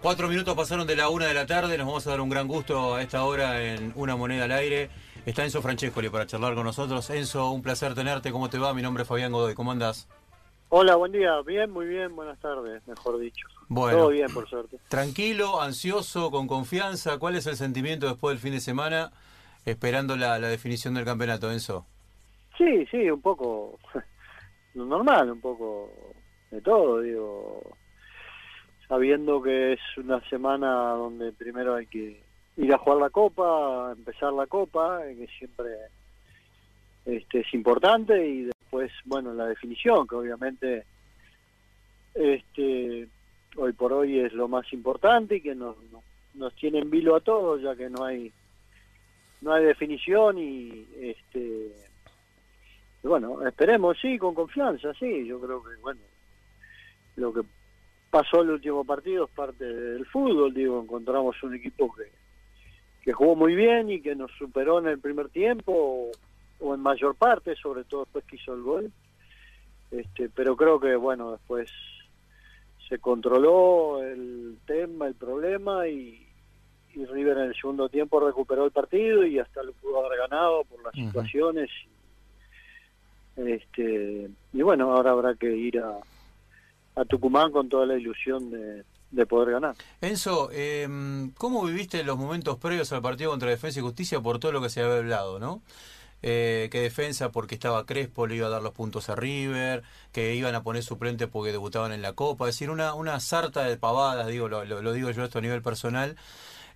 Cuatro minutos pasaron de la una de la tarde, nos vamos a dar un gran gusto a esta hora en Una Moneda al Aire. Está Enzo Francescoli para charlar con nosotros. Enzo, un placer tenerte. ¿Cómo te va? Mi nombre es Fabián Godoy. ¿Cómo andás? Hola, buen día. Bien, muy bien. Buenas tardes, mejor dicho. Bueno, Todo bien, por suerte. Tranquilo, ansioso, con confianza. ¿Cuál es el sentimiento después del fin de semana esperando la, la definición del campeonato, Enzo? Sí, sí, un poco normal, un poco de todo, digo. Sabiendo que es una semana donde primero hay que ir a jugar la copa, empezar la copa, eh, que siempre este, es importante, y después, bueno, la definición, que obviamente este, hoy por hoy es lo más importante y que nos, nos, tiene en vilo a todos, ya que no hay no hay definición y este bueno, esperemos, sí, con confianza, sí, yo creo que, bueno, lo que pasó el último partido es parte del fútbol, digo, encontramos un equipo que, que jugó muy bien y que nos superó en el primer tiempo, o, o en mayor parte, sobre todo después que hizo el gol, este, pero creo que, bueno, después se controló el tema, el problema y, y River en el segundo tiempo recuperó el partido y hasta lo pudo haber ganado por las situaciones. Este y bueno ahora habrá que ir a, a Tucumán con toda la ilusión de, de poder ganar Enzo, eh, ¿cómo viviste los momentos previos al partido contra Defensa y Justicia por todo lo que se había hablado, no? Eh, que Defensa porque estaba Crespo le iba a dar los puntos a River, que iban a poner suplente porque debutaban en la Copa, es decir, una, una sarta de pavadas, digo, lo, digo yo esto a nivel personal.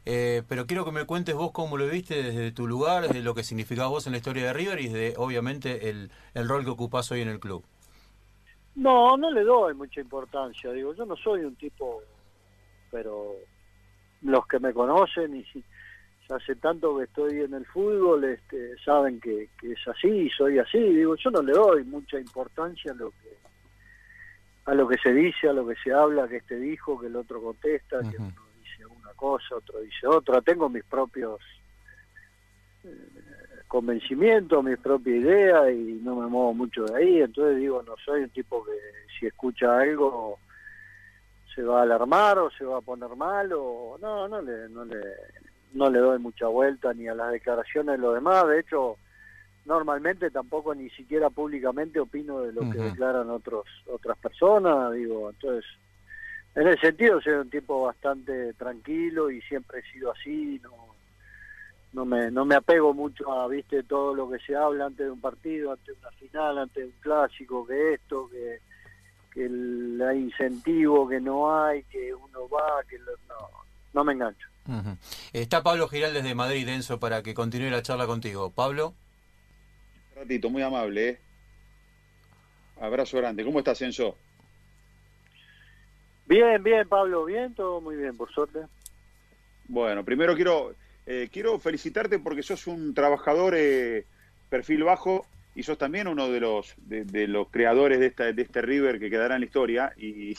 Eh, pero quiero que me cuentes vos cómo lo viste desde tu lugar, desde lo que significaba vos en la historia de River y de, obviamente, el, el rol que ocupás hoy en el club. No no le doy mucha importancia digo yo no soy un tipo pero los que me conocen y si hace tanto que estoy en el fútbol este saben que, que es así soy así digo yo no le doy mucha importancia a lo que a lo que se dice a lo que se habla que este dijo que el otro contesta que uno dice una cosa otro dice otra tengo mis propios eh, convencimientos mis propias ideas y no me muevo mucho de ahí. Entonces digo no soy un tipo que si escucha algo se va a alarmar o se va a poner mal o no no le no le no le doy mucha vuelta ni a las declaraciones de los demás. De hecho normalmente tampoco ni siquiera públicamente opino de lo que declaran otros otras personas digo. Entonces en ese sentido soy un tipo bastante tranquilo y siempre he sido así no no me no me apego mucho a viste todo lo que se habla antes de un partido antes de una final antes de un clásico que esto que que el, hay incentivo que no hay que uno va que lo- no no me engancho. Está Pablo Giral desde Madrid, Enzo, para que continúe la charla contigo. Pablo. ratito, muy amable, ¿eh? Abrazo grande. ¿Cómo estás, Enzo? bien bien Pablo bien todo muy bien por suerte Bueno, primero quiero, eh, quiero felicitarte porque sos un trabajador eh, perfil bajo y sos también uno de los de, los creadores de, esta, de este River que quedará en la historia y,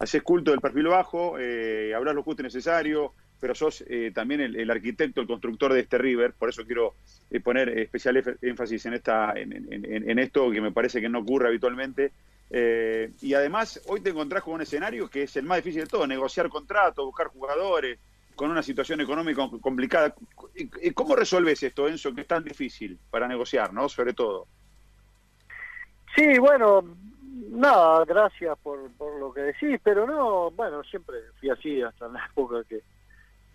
haces culto del perfil bajo, eh, hablas lo justo y necesario, pero sos eh, también el, arquitecto, el constructor de este River, por eso quiero eh, poner especial énfasis en, esta, en- en esto que me parece que no ocurre habitualmente. Eh, y además, hoy te encontrás con un escenario que es el más difícil de todo, negociar contratos, buscar jugadores, con una situación económica complicada. ¿Y- y ¿Cómo resolves esto, Enzo, que es tan difícil para negociar, ¿no? Sobre todo. Sí, bueno, nada, gracias por, por lo que decís, pero no, bueno, siempre fui así hasta en la época que,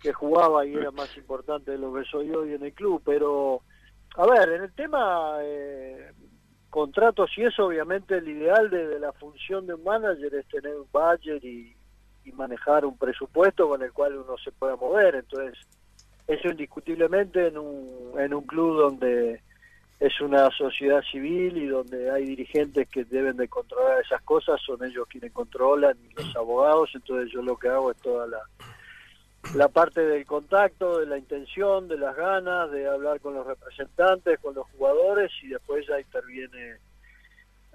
que jugaba y era más importante de lo que soy hoy en el club, pero a ver, en el tema eh, contratos y eso, obviamente el ideal de, de la función de un manager es tener un budget y, y manejar un presupuesto con el cual uno se pueda mover, entonces eso indiscutiblemente en un, en un club donde es una sociedad civil y donde hay dirigentes que deben de controlar esas cosas, son ellos quienes controlan los abogados, entonces yo lo que hago es toda la, la parte del contacto, de la intención, de las ganas, de hablar con los representantes, con los jugadores y después ya interviene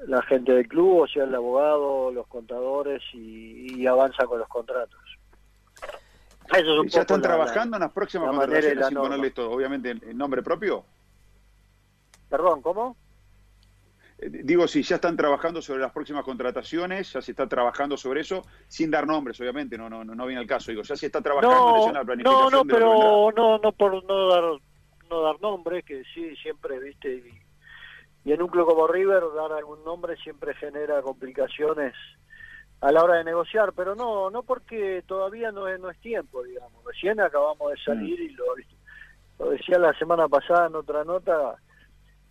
la gente del club, o sea, el abogado, los contadores y, y avanza con los contratos. Eso es un ¿Ya están la- trabajando en las próximas la contrataciones sin norma. ponerle esto, obviamente, en, nombre propio? Perdón, ¿cómo? eh, digo, si ya están trabajando sobre las próximas contrataciones, ya se está trabajando sobre eso, sin dar nombres, obviamente, no no no viene al caso. Digo, ya se está trabajando no, en la planificación. No, no, pero no, no por no dar no dar nombres, que sí, siempre, viste, y, y en un club como River dar algún nombre siempre genera complicaciones a la hora de negociar, pero no, no porque todavía no es, no es tiempo, digamos. Recién acabamos de salir y lo, lo decía la semana pasada en otra nota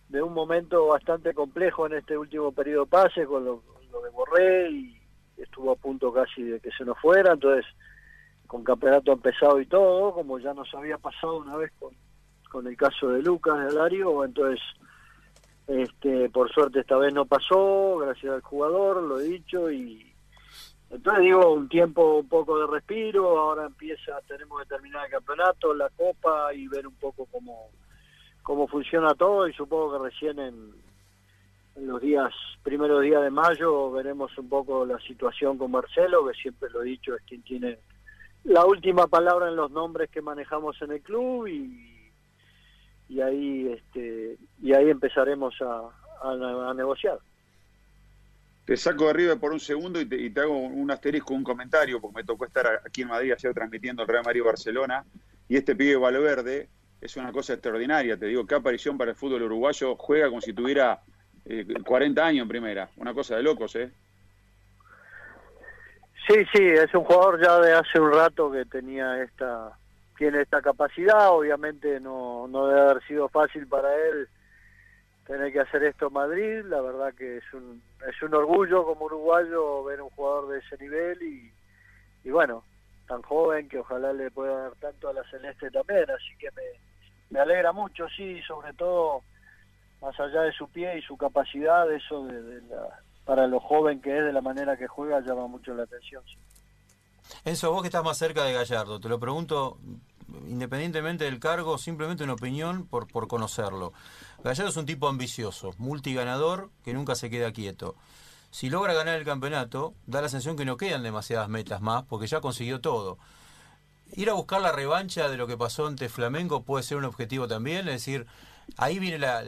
de un momento bastante complejo en este último periodo pase con lo, de Borré y estuvo a punto casi de que se nos fuera, entonces con campeonato empezado y todo, como ya nos había pasado una vez con, con el caso de Lucas de Alario, entonces este por suerte esta vez no pasó, gracias al jugador, lo he dicho, y entonces digo, un tiempo un poco de respiro, ahora empieza, tenemos que terminar el campeonato, la copa y ver un poco cómo, cómo funciona todo y supongo que recién en, los días, primeros días de mayo veremos un poco la situación con Marcelo, que siempre lo he dicho, es quien tiene la última palabra en los nombres que manejamos en el club y, y ahí este y ahí empezaremos a, a negociar te saco de arriba por un segundo y te, hago un asterisco, un comentario, porque me tocó estar aquí en Madrid ayer transmitiendo el Real Madrid-Barcelona, y este pibe Valverde es una cosa extraordinaria, te digo, qué aparición para el fútbol uruguayo, juega como si tuviera 40 eh, años en primera, una cosa de locos, ¿eh? Sí, sí, es un jugador ya de hace un rato que tenía esta, tiene esta capacidad, obviamente no, no debe haber sido fácil para él tener que hacer esto en Madrid, la verdad que es un, es un orgullo como uruguayo ver un jugador de ese nivel y, y bueno, tan joven que ojalá le pueda dar tanto a la Celeste también, así que me, me alegra mucho, sí, sobre todo más allá de su pie y su capacidad, eso de, la, para lo joven que es, de la manera que juega, llama mucho la atención. Sí. Enzo, vos que estás más cerca de Gallardo, te lo pregunto independientemente del cargo, simplemente una opinión por, por conocerlo. Gallardo es un tipo ambicioso, multiganador, que nunca se queda quieto. Si logra ganar el campeonato, da la sensación que no quedan demasiadas metas más, porque ya consiguió todo. Ir a buscar la revancha de lo que pasó ante Flamengo puede ser un objetivo también, es decir, ahí viene la,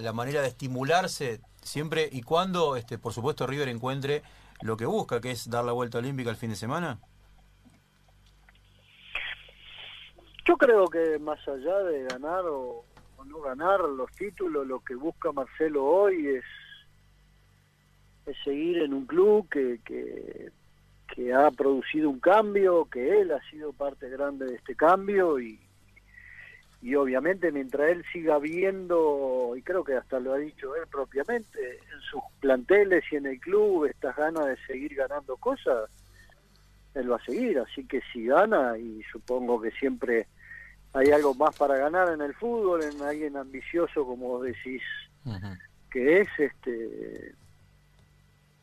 la, manera de estimularse siempre y cuando, este, por supuesto, River encuentre lo que busca, que es dar la vuelta olímpica el fin de semana. Yo creo que más allá de ganar o, no ganar los títulos, lo que busca Marcelo hoy es, seguir en un club que, que, que ha producido un cambio, que él ha sido parte grande de este cambio y, y obviamente mientras él siga viendo, y creo que hasta lo ha dicho él propiamente, en sus planteles y en el club estas ganas de seguir ganando cosas, él va a seguir, así que si gana, y supongo que siempre hay algo más para ganar en el fútbol, en alguien ambicioso como decís que es, este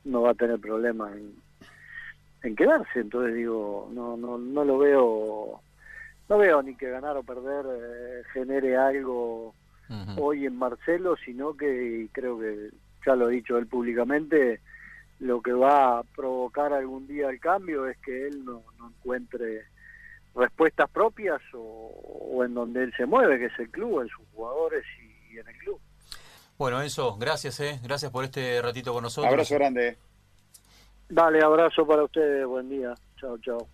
no va a tener problema en, en quedarse, entonces digo, no, no, no lo veo, no veo ni que ganar o perder eh, genere algo hoy en Marcelo, sino que creo que ya lo ha dicho él públicamente, lo que va a provocar algún día el cambio es que él no, no encuentre respuestas propias o, en donde él se mueve, que es el club, en sus jugadores y, en el club. Bueno, Enzo, gracias, eh. gracias por este ratito con nosotros. Abrazo grande. Dale, abrazo para ustedes, buen día. Chao, chao.